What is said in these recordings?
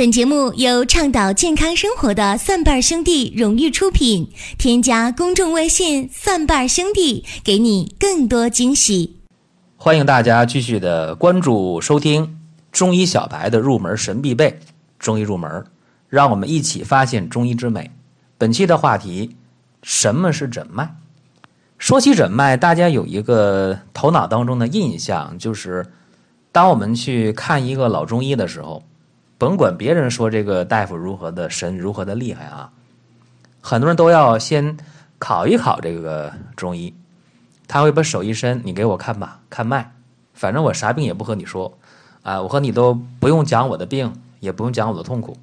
本节目由倡导健康生活的蒜瓣兄弟荣誉出品。添加公众微信“蒜瓣兄弟”，给你更多惊喜。欢迎大家继续的关注收听中医小白的入门神必备中医入门，让我们一起发现中医之美。本期的话题：什么是诊脉？说起诊脉，大家有一个头脑当中的印象，就是当我们去看一个老中医的时候。甭管别人说这个大夫如何的神，如何的厉害啊，很多人都要先考一考这个中医。他会把手一伸，你给我看吧，看脉。反正我啥病也不和你说，啊，我和你都不用讲我的病，也不用讲我的痛苦。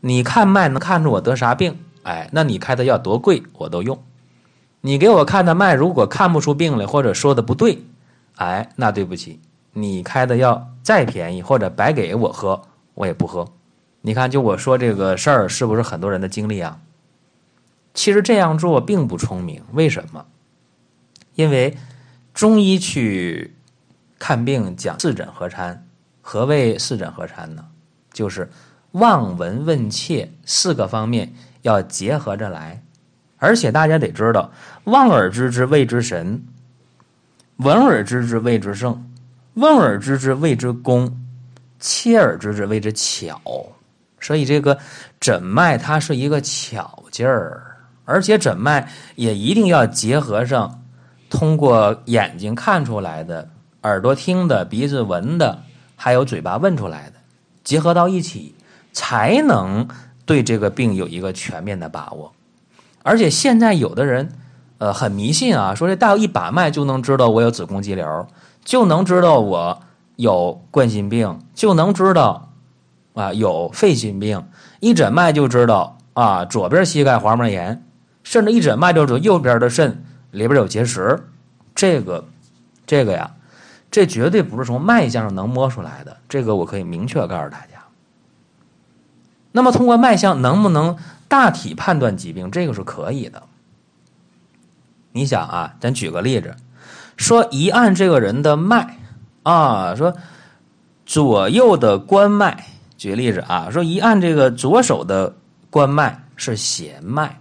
你看脉能看出我得啥病，哎，那你开的药多贵我都用。你给我看的脉，如果看不出病来，或者说的不对，哎，那对不起，你开的药再便宜或者白给我喝。我也不喝，你看，就我说这个事儿，是不是很多人的经历啊？其实这样做并不聪明，为什么？因为中医去看病讲四诊合参，何谓四诊合参呢？就是望闻问切四个方面要结合着来，而且大家得知道，望而知之谓之神，闻而知之谓之圣，问而知之谓之功。切而知之谓之巧，所以这个诊脉它是一个巧劲儿，而且诊脉也一定要结合上通过眼睛看出来的、耳朵听的、鼻子闻的，还有嘴巴问出来的，结合到一起，才能对这个病有一个全面的把握。而且现在有的人，呃，很迷信啊，说这大夫一把脉就能知道我有子宫肌瘤，就能知道我。有冠心病就能知道，啊，有肺心病，一诊脉就知道啊，左边膝盖滑膜炎，甚至一诊脉就知道右边的肾里边有结石，这个，这个呀，这绝对不是从脉象上能摸出来的，这个我可以明确告诉大家。那么通过脉象能不能大体判断疾病？这个是可以的。你想啊，咱举个例子，说一按这个人的脉。啊，说左右的关脉，举个例子啊，说一按这个左手的关脉是弦脉，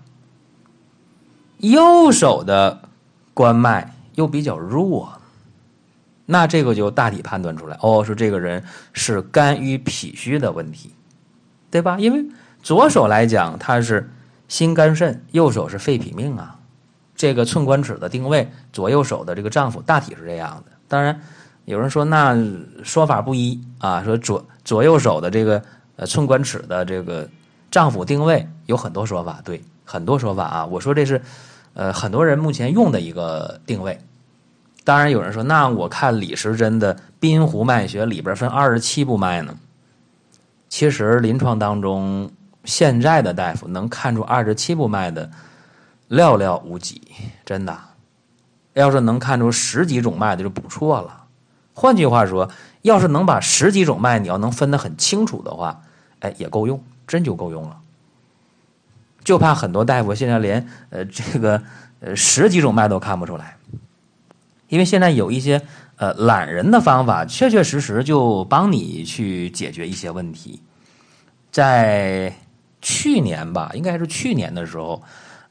右手的关脉又比较弱，那这个就大体判断出来，哦，说这个人是肝郁脾虚的问题，对吧？因为左手来讲它是心肝肾，右手是肺脾命啊，这个寸关尺的定位，左右手的这个脏腑大体是这样的，当然。有人说那说法不一啊，说左左右手的这个呃寸关尺的这个脏腑定位有很多说法，对，很多说法啊。我说这是呃很多人目前用的一个定位。当然有人说，那我看李时珍的《滨湖脉学》里边分二十七部脉呢。其实临床当中，现在的大夫能看出二十七部脉的寥寥无几，真的。要是能看出十几种脉的就不错了。换句话说，要是能把十几种脉，你要能分得很清楚的话，哎，也够用，真就够用了。就怕很多大夫现在连呃这个呃十几种脉都看不出来，因为现在有一些呃懒人的方法，确确实实就帮你去解决一些问题。在去年吧，应该是去年的时候，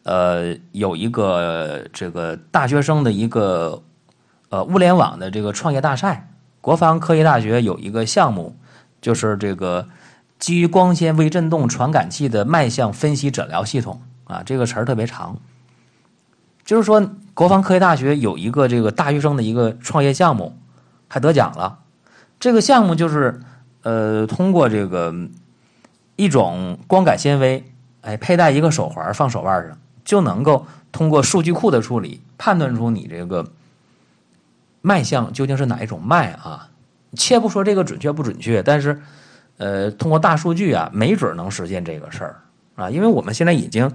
呃，有一个这个大学生的一个。呃，物联网的这个创业大赛，国防科技大学有一个项目，就是这个基于光纤微振动传感器的脉象分析诊疗系统啊，这个词儿特别长。就是说，国防科技大学有一个这个大学生的一个创业项目，还得奖了。这个项目就是呃，通过这个一种光感纤维，哎，佩戴一个手环放手腕上，就能够通过数据库的处理，判断出你这个。脉象究竟是哪一种脉啊？切不说这个准确不准确，但是，呃，通过大数据啊，没准能实现这个事儿啊。因为我们现在已经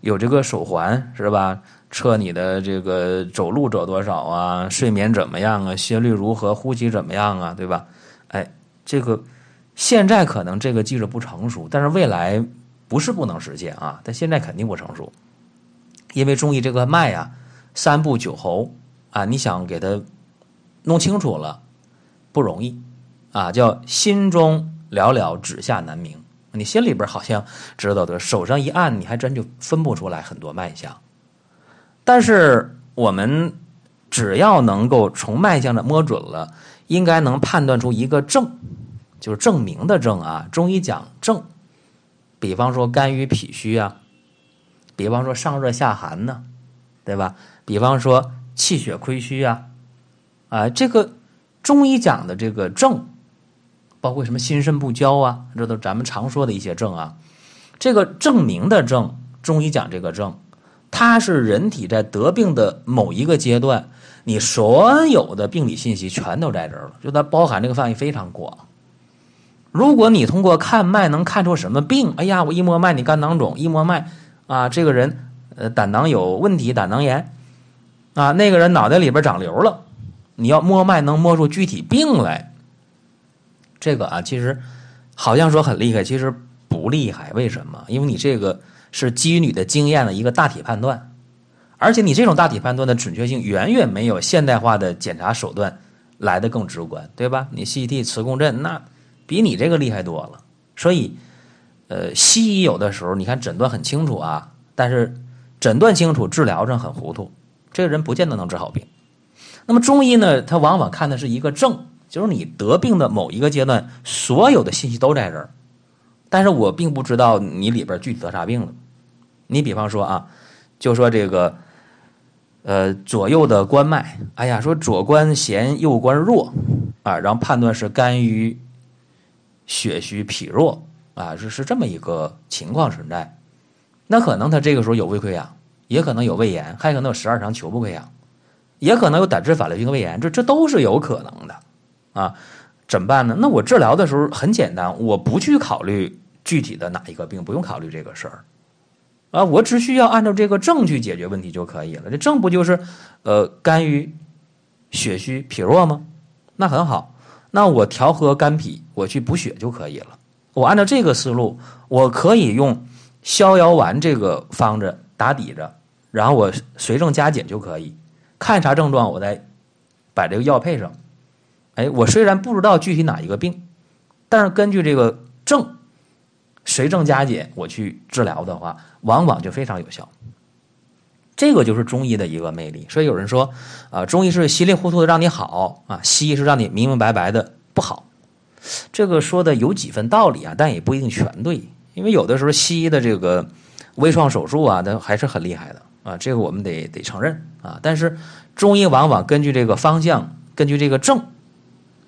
有这个手环，是吧？测你的这个走路走多少啊，睡眠怎么样啊，心率如何，呼吸怎么样啊，对吧？哎，这个现在可能这个技术不成熟，但是未来不是不能实现啊。但现在肯定不成熟，因为中医这个脉啊，三步九候啊，你想给它。弄清楚了不容易，啊，叫心中寥寥，指下难明。你心里边好像知道的，手上一按，你还真就分不出来很多脉象。但是我们只要能够从脉象的摸准了，应该能判断出一个症，就是证明的症啊。中医讲症，比方说肝郁脾虚啊，比方说上热下寒呢，对吧？比方说气血亏虚啊，啊，这个中医讲的这个症。包括什么心肾不交啊，这都咱们常说的一些症啊。这个证明的症，中医讲这个症，它是人体在得病的某一个阶段，你所有的病理信息全都在这儿了，就它包含这个范围非常广。如果你通过看脉能看出什么病，哎呀，我一摸脉你肝囊肿，一摸脉啊，这个人呃胆囊有问题，胆囊炎啊，那个人脑袋里边长瘤了，你要摸脉能摸出具体病来。这个啊，其实好像说很厉害，其实不厉害。为什么？因为你这个是基于你的经验的一个大体判断，而且你这种大体判断的准确性远远没有现代化的检查手段来的更直观，对吧？你 CT、磁共振那比你这个厉害多了。所以，呃，西医有的时候你看诊断很清楚啊，但是诊断清楚，治疗上很糊涂，这个人不见得能治好病。那么中医呢，他往往看的是一个症。就是你得病的某一个阶段，所有的信息都在这儿，但是我并不知道你里边具体得啥病了。你比方说啊，就说这个，呃，左右的关脉，哎呀，说左关弦，右关弱啊，然后判断是肝郁、血虚、脾弱啊，是是这么一个情况存在。那可能他这个时候有胃溃疡，也可能有胃炎，还可能有十二肠球部溃疡，也可能有胆汁反流性胃炎，这这都是有可能的。啊，怎么办呢？那我治疗的时候很简单，我不去考虑具体的哪一个病，不用考虑这个事儿，啊，我只需要按照这个症去解决问题就可以了。这症不就是，呃，肝郁、血虚、脾弱吗？那很好，那我调和肝脾，我去补血就可以了。我按照这个思路，我可以用逍遥丸这个方子打底着，然后我随症加减就可以，看啥症状，我再把这个药配上。哎，我虽然不知道具体哪一个病，但是根据这个症，随症加减，我去治疗的话，往往就非常有效。这个就是中医的一个魅力。所以有人说，啊，中医是稀里糊涂的让你好啊，西医是让你明明白白的不好。这个说的有几分道理啊，但也不一定全对。因为有的时候西医的这个微创手术啊，那还是很厉害的啊，这个我们得得承认啊。但是中医往往根据这个方向，根据这个症。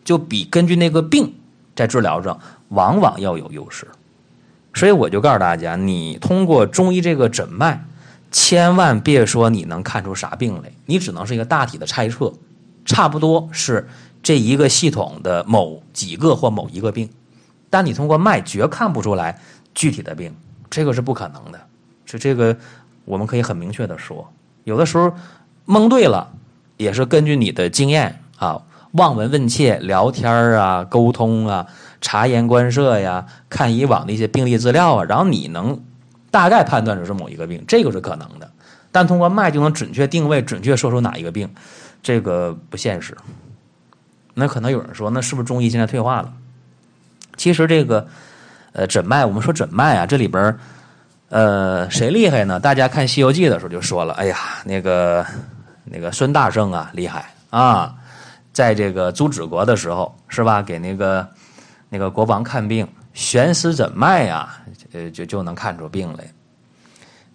就比根据那个病在治疗上往往要有优势，所以我就告诉大家，你通过中医这个诊脉，千万别说你能看出啥病来，你只能是一个大体的猜测，差不多是这一个系统的某几个或某一个病，但你通过脉绝看不出来具体的病，这个是不可能的。是这个我们可以很明确的说，有的时候蒙对了，也是根据你的经验啊。望闻问切、聊天啊、沟通啊、察言观色呀、看以往的一些病例资料啊，然后你能大概判断出是某一个病，这个是可能的。但通过脉就能准确定位、准确说出哪一个病，这个不现实。那可能有人说，那是不是中医现在退化了？其实这个呃诊脉，我们说诊脉啊，这里边呃谁厉害呢？大家看《西游记》的时候就说了，哎呀，那个那个孙大圣啊，厉害啊！在这个朱子国的时候，是吧？给那个那个国王看病，悬丝诊脉呀，呃，就就能看出病来。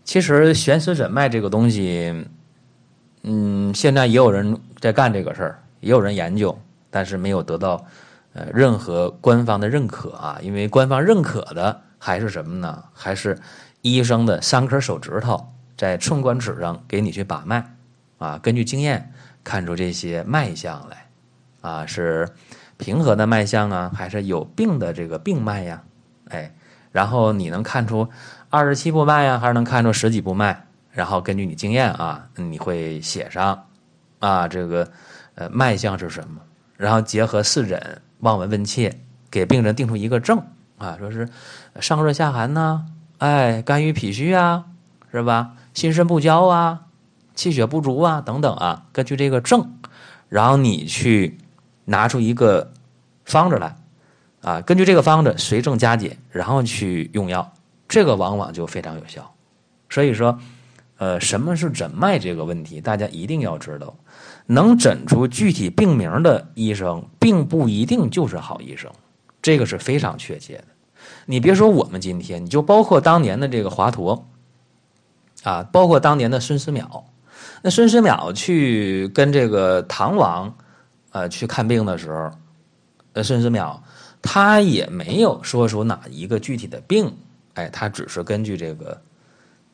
其实悬丝诊脉这个东西，嗯，现在也有人在干这个事儿，也有人研究，但是没有得到呃任何官方的认可啊。因为官方认可的还是什么呢？还是医生的三根手指头在寸关尺上给你去把脉啊，根据经验看出这些脉象来。啊，是平和的脉象啊，还是有病的这个病脉呀？哎，然后你能看出二十七步脉呀，还是能看出十几步脉？然后根据你经验啊，你会写上啊，这个呃脉象是什么？然后结合四诊，望闻问切，给病人定出一个症啊，说是上热下寒呐，哎，肝郁脾虚啊，是吧？心肾不交啊，气血不足啊，等等啊，根据这个症，然后你去。拿出一个方子来，啊，根据这个方子随症加减，然后去用药，这个往往就非常有效。所以说，呃，什么是诊脉这个问题，大家一定要知道，能诊出具体病名的医生，并不一定就是好医生，这个是非常确切的。你别说我们今天，你就包括当年的这个华佗，啊，包括当年的孙思邈，那孙思邈去跟这个唐王，呃，去看病的时候，呃，孙思邈。他也没有说出哪一个具体的病，哎，他只是根据这个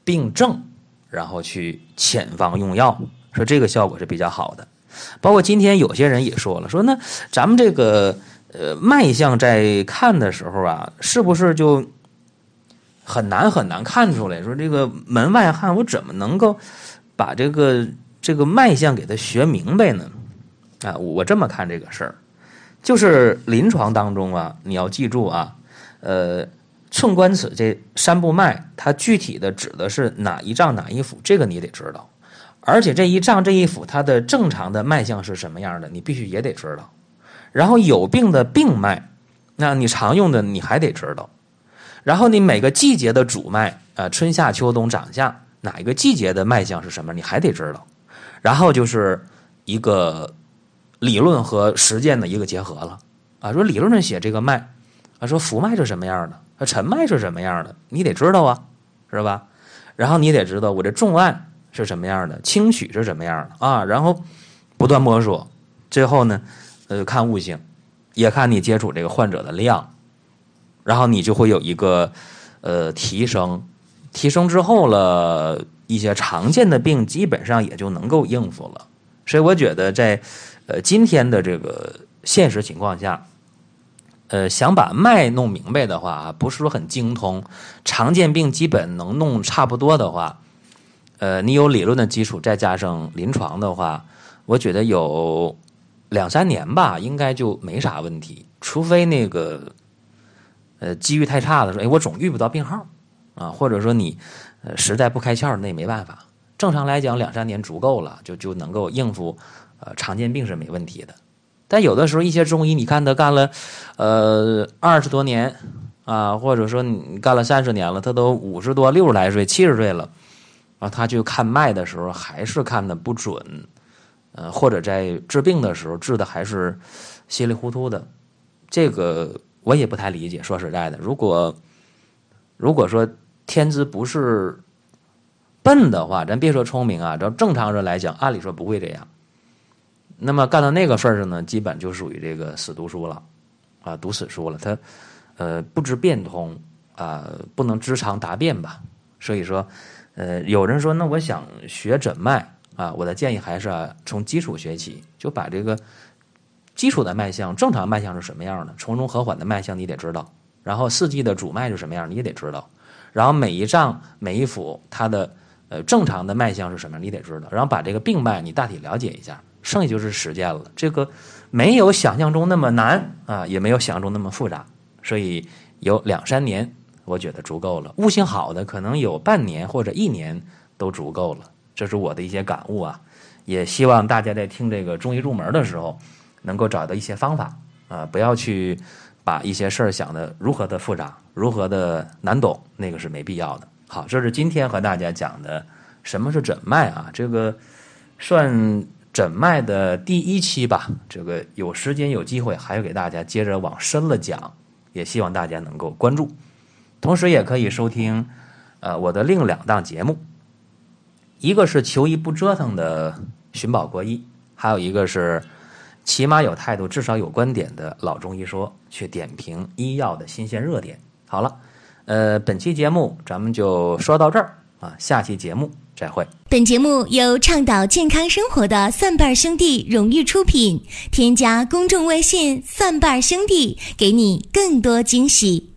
病症，然后去遣方用药，说这个效果是比较好的。包括今天有些人也说了，说那咱们这个呃脉象在看的时候啊，是不是就很难很难看出来？说这个门外汉，我怎么能够把这个这个脉象给他学明白呢？啊，我这么看这个事儿。就是临床当中啊，你要记住啊，呃，寸关尺这三部脉，它具体的指的是哪一脏哪一腑，这个你得知道。而且这一脏这一腑它的正常的脉象是什么样的，你必须也得知道。然后有病的病脉，那你常用的你还得知道。然后你每个季节的主脉啊，春夏秋冬长夏哪一个季节的脉象是什么，你还得知道。然后就是一个。理论和实践的一个结合了啊！说理论上写这个脉啊，说浮脉是什么样的，啊沉脉是什么样的，你得知道啊，是吧？然后你得知道我这重按是什么样的，轻取是什么样的啊？然后不断摸索，最后呢，呃，看悟性，也看你接触这个患者的量，然后你就会有一个呃提升，提升之后了一些常见的病基本上也就能够应付了。所以我觉得在。呃，今天的这个现实情况下，呃，想把脉弄明白的话，不是说很精通，常见病基本能弄差不多的话，呃，你有理论的基础，再加上临床的话，我觉得有两三年吧，应该就没啥问题。除非那个，呃，机遇太差的，说，哎，我总遇不到病号啊，或者说你，呃，实在不开窍，那也没办法。正常来讲，两三年足够了，就就能够应付。呃，常见病是没问题的，但有的时候一些中医，你看他干了，呃，二十多年啊，或者说你干了三十年了，他都五十多、六十来岁、七十岁了，啊，他去看脉的时候还是看的不准，呃，或者在治病的时候治的还是稀里糊涂的，这个我也不太理解。说实在的，如果如果说天资不是笨的话，咱别说聪明啊，照正常人来讲，按理说不会这样。那么干到那个份上呢，基本就属于这个死读书了，啊，读死书了。他，呃，不知变通啊，不能知常达变吧。所以说，呃，有人说，那我想学诊脉啊，我的建议还是啊，从基础学起，就把这个基础的脉象，正常脉象是什么样的，从容和缓的脉象你得知道，然后四季的主脉是什么样，你也得知道，然后每一脏每一腑它的呃正常的脉象是什么，你得知道，然后把这个病脉你大体了解一下。剩下就是实践了，这个没有想象中那么难啊，也没有想象中那么复杂，所以有两三年，我觉得足够了。悟性好的可能有半年或者一年都足够了，这是我的一些感悟啊。也希望大家在听这个中医入门的时候，能够找到一些方法啊，不要去把一些事儿想的如何的复杂，如何的难懂，那个是没必要的。好，这是今天和大家讲的什么是诊脉啊，这个算。诊脉的第一期吧，这个有时间有机会还要给大家接着往深了讲，也希望大家能够关注，同时也可以收听，呃，我的另两档节目，一个是求医不折腾的寻宝国医，还有一个是起码有态度至少有观点的老中医说，去点评医药的新鲜热点。好了，呃，本期节目咱们就说到这儿啊，下期节目。再会。本节目由倡导健康生活的蒜瓣兄弟荣誉出品。添加公众微信“蒜瓣兄弟”，给你更多惊喜。